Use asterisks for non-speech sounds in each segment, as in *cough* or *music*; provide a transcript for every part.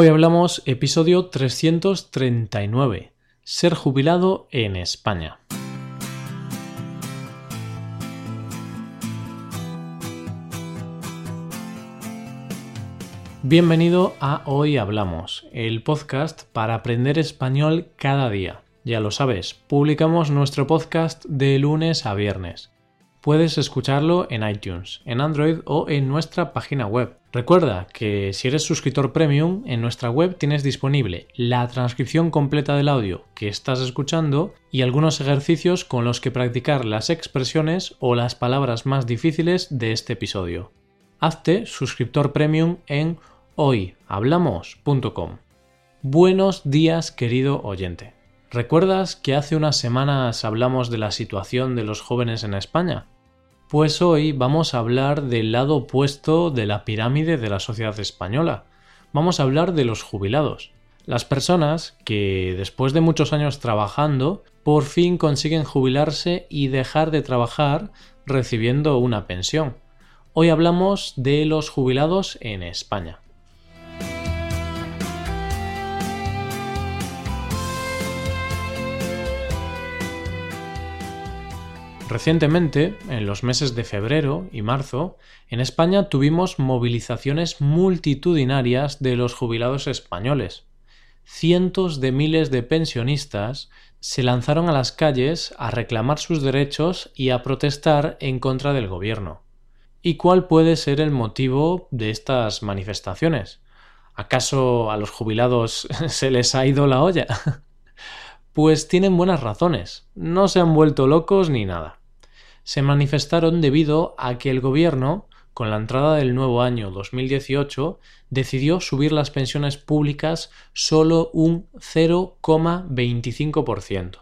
Hoy hablamos episodio 339, ser jubilado en España. Bienvenido a Hoy Hablamos, el podcast para aprender español cada día. Ya lo sabes, publicamos nuestro podcast de lunes a viernes. Puedes escucharlo en iTunes, en Android o en nuestra página web. Recuerda que si eres suscriptor premium, en nuestra web tienes disponible la transcripción completa del audio que estás escuchando y algunos ejercicios con los que practicar las expresiones o las palabras más difíciles de este episodio. Hazte suscriptor premium en hoyhablamos.com. Buenos días, querido oyente. ¿Recuerdas que hace unas semanas hablamos de la situación de los jóvenes en España? Pues hoy vamos a hablar del lado opuesto de la pirámide de la sociedad española. Vamos a hablar de los jubilados. Las personas que después de muchos años trabajando por fin consiguen jubilarse y dejar de trabajar recibiendo una pensión. Hoy hablamos de los jubilados en España. Recientemente, en los meses de febrero y marzo, en España tuvimos movilizaciones multitudinarias de los jubilados españoles. Cientos de miles de pensionistas se lanzaron a las calles a reclamar sus derechos y a protestar en contra del gobierno. ¿Y cuál puede ser el motivo de estas manifestaciones? ¿Acaso a los jubilados *laughs* se les ha ido la olla? *laughs* Pues tienen buenas razones, no se han vuelto locos ni nada se manifestaron debido a que el gobierno, con la entrada del nuevo año 2018, decidió subir las pensiones públicas solo un 0,25%,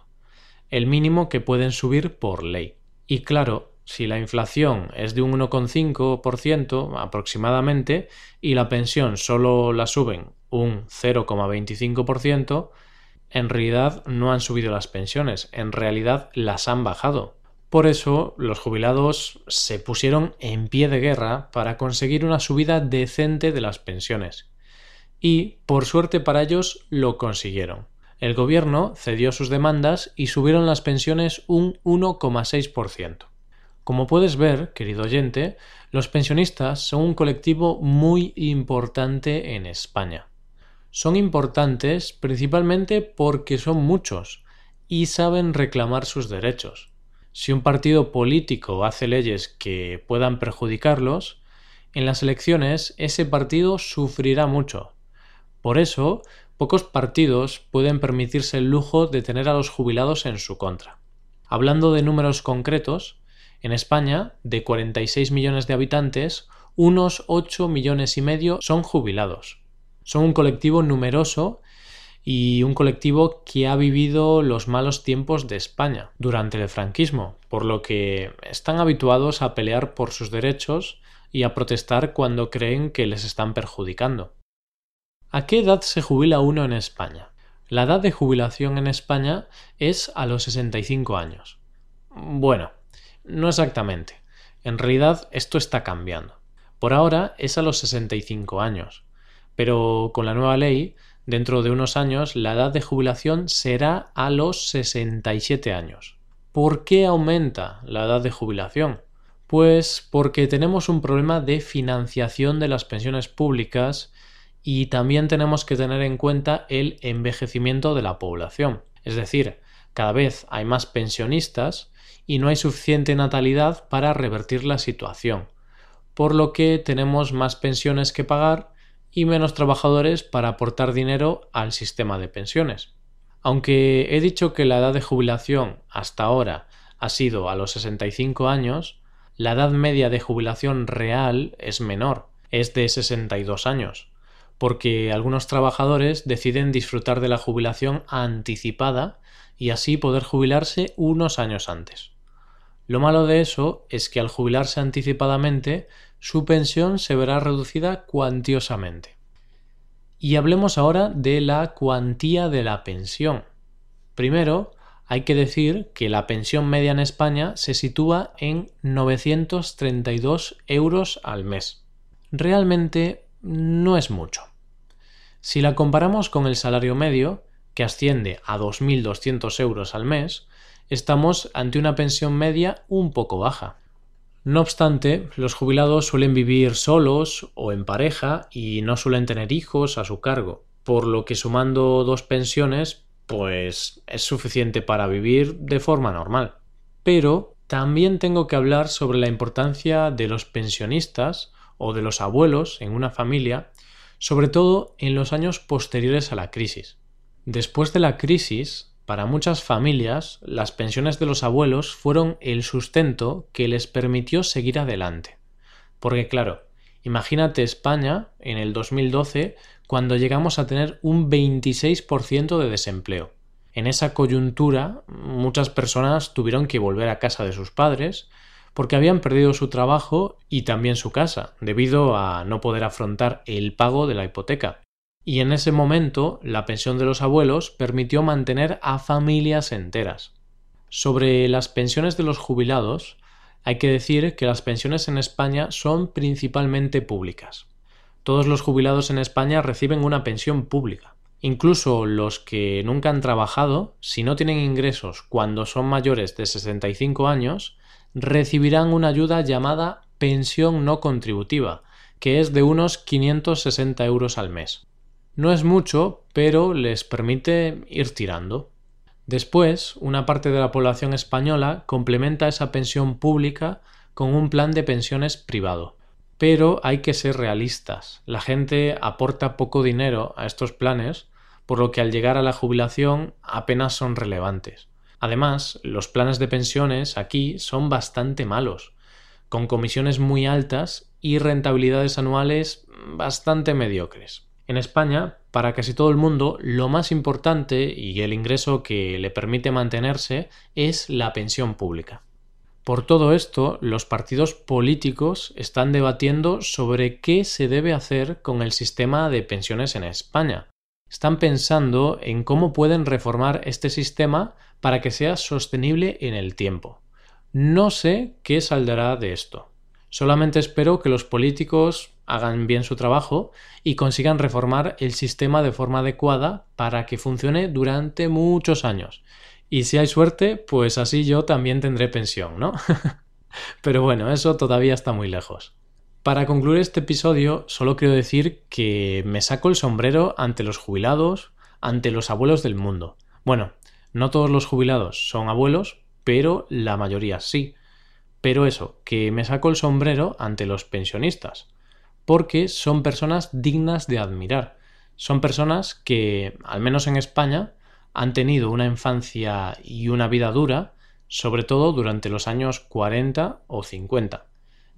el mínimo que pueden subir por ley. Y claro, si la inflación es de un 1,5% aproximadamente y la pensión solo la suben un 0,25%, en realidad no han subido las pensiones, en realidad las han bajado. Por eso los jubilados se pusieron en pie de guerra para conseguir una subida decente de las pensiones. Y, por suerte para ellos, lo consiguieron. El gobierno cedió sus demandas y subieron las pensiones un 1,6%. Como puedes ver, querido oyente, los pensionistas son un colectivo muy importante en España. Son importantes principalmente porque son muchos y saben reclamar sus derechos. Si un partido político hace leyes que puedan perjudicarlos, en las elecciones ese partido sufrirá mucho. Por eso, pocos partidos pueden permitirse el lujo de tener a los jubilados en su contra. Hablando de números concretos, en España, de 46 millones de habitantes, unos 8 millones y medio son jubilados. Son un colectivo numeroso y un colectivo que ha vivido los malos tiempos de España durante el franquismo, por lo que están habituados a pelear por sus derechos y a protestar cuando creen que les están perjudicando. ¿A qué edad se jubila uno en España? La edad de jubilación en España es a los 65 años. Bueno, no exactamente. En realidad esto está cambiando. Por ahora es a los 65 años, pero con la nueva ley Dentro de unos años la edad de jubilación será a los 67 años. ¿Por qué aumenta la edad de jubilación? Pues porque tenemos un problema de financiación de las pensiones públicas y también tenemos que tener en cuenta el envejecimiento de la población. Es decir, cada vez hay más pensionistas y no hay suficiente natalidad para revertir la situación, por lo que tenemos más pensiones que pagar y menos trabajadores para aportar dinero al sistema de pensiones. Aunque he dicho que la edad de jubilación hasta ahora ha sido a los 65 años, la edad media de jubilación real es menor, es de 62 años, porque algunos trabajadores deciden disfrutar de la jubilación anticipada y así poder jubilarse unos años antes. Lo malo de eso es que al jubilarse anticipadamente su pensión se verá reducida cuantiosamente. Y hablemos ahora de la cuantía de la pensión. Primero, hay que decir que la pensión media en España se sitúa en 932 euros al mes. Realmente no es mucho. Si la comparamos con el salario medio, que asciende a 2.200 euros al mes, estamos ante una pensión media un poco baja. No obstante, los jubilados suelen vivir solos o en pareja y no suelen tener hijos a su cargo, por lo que sumando dos pensiones, pues es suficiente para vivir de forma normal. Pero también tengo que hablar sobre la importancia de los pensionistas o de los abuelos en una familia, sobre todo en los años posteriores a la crisis. Después de la crisis, para muchas familias, las pensiones de los abuelos fueron el sustento que les permitió seguir adelante. Porque claro, imagínate España en el 2012 cuando llegamos a tener un 26% de desempleo. En esa coyuntura, muchas personas tuvieron que volver a casa de sus padres porque habían perdido su trabajo y también su casa, debido a no poder afrontar el pago de la hipoteca y en ese momento la pensión de los abuelos permitió mantener a familias enteras. Sobre las pensiones de los jubilados, hay que decir que las pensiones en España son principalmente públicas. Todos los jubilados en España reciben una pensión pública. Incluso los que nunca han trabajado, si no tienen ingresos cuando son mayores de 65 años, recibirán una ayuda llamada pensión no contributiva, que es de unos 560 euros al mes. No es mucho, pero les permite ir tirando. Después, una parte de la población española complementa esa pensión pública con un plan de pensiones privado. Pero hay que ser realistas. La gente aporta poco dinero a estos planes, por lo que al llegar a la jubilación apenas son relevantes. Además, los planes de pensiones aquí son bastante malos, con comisiones muy altas y rentabilidades anuales bastante mediocres. En España, para casi todo el mundo, lo más importante y el ingreso que le permite mantenerse es la pensión pública. Por todo esto, los partidos políticos están debatiendo sobre qué se debe hacer con el sistema de pensiones en España. Están pensando en cómo pueden reformar este sistema para que sea sostenible en el tiempo. No sé qué saldrá de esto. Solamente espero que los políticos hagan bien su trabajo y consigan reformar el sistema de forma adecuada para que funcione durante muchos años. Y si hay suerte, pues así yo también tendré pensión, ¿no? *laughs* Pero bueno, eso todavía está muy lejos. Para concluir este episodio, solo quiero decir que me saco el sombrero ante los jubilados, ante los abuelos del mundo. Bueno, no todos los jubilados son abuelos, pero la mayoría sí. Pero eso, que me saco el sombrero ante los pensionistas porque son personas dignas de admirar. Son personas que, al menos en España, han tenido una infancia y una vida dura, sobre todo durante los años 40 o 50.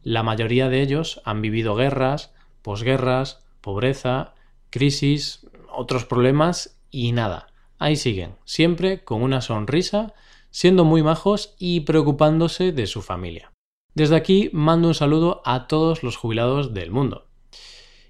La mayoría de ellos han vivido guerras, posguerras, pobreza, crisis, otros problemas y nada. Ahí siguen, siempre con una sonrisa, siendo muy majos y preocupándose de su familia. Desde aquí mando un saludo a todos los jubilados del mundo.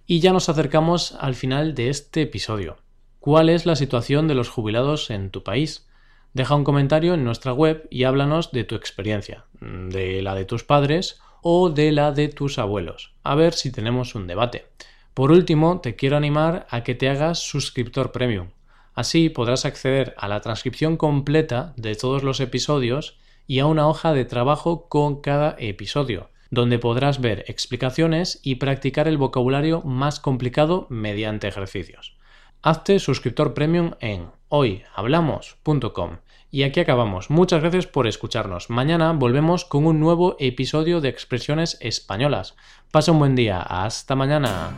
Y ya nos acercamos al final de este episodio. ¿Cuál es la situación de los jubilados en tu país? Deja un comentario en nuestra web y háblanos de tu experiencia, de la de tus padres o de la de tus abuelos, a ver si tenemos un debate. Por último, te quiero animar a que te hagas suscriptor premium. Así podrás acceder a la transcripción completa de todos los episodios y a una hoja de trabajo con cada episodio, donde podrás ver explicaciones y practicar el vocabulario más complicado mediante ejercicios. Hazte suscriptor premium en hoyhablamos.com. Y aquí acabamos. Muchas gracias por escucharnos. Mañana volvemos con un nuevo episodio de Expresiones Españolas. Pasa un buen día. Hasta mañana.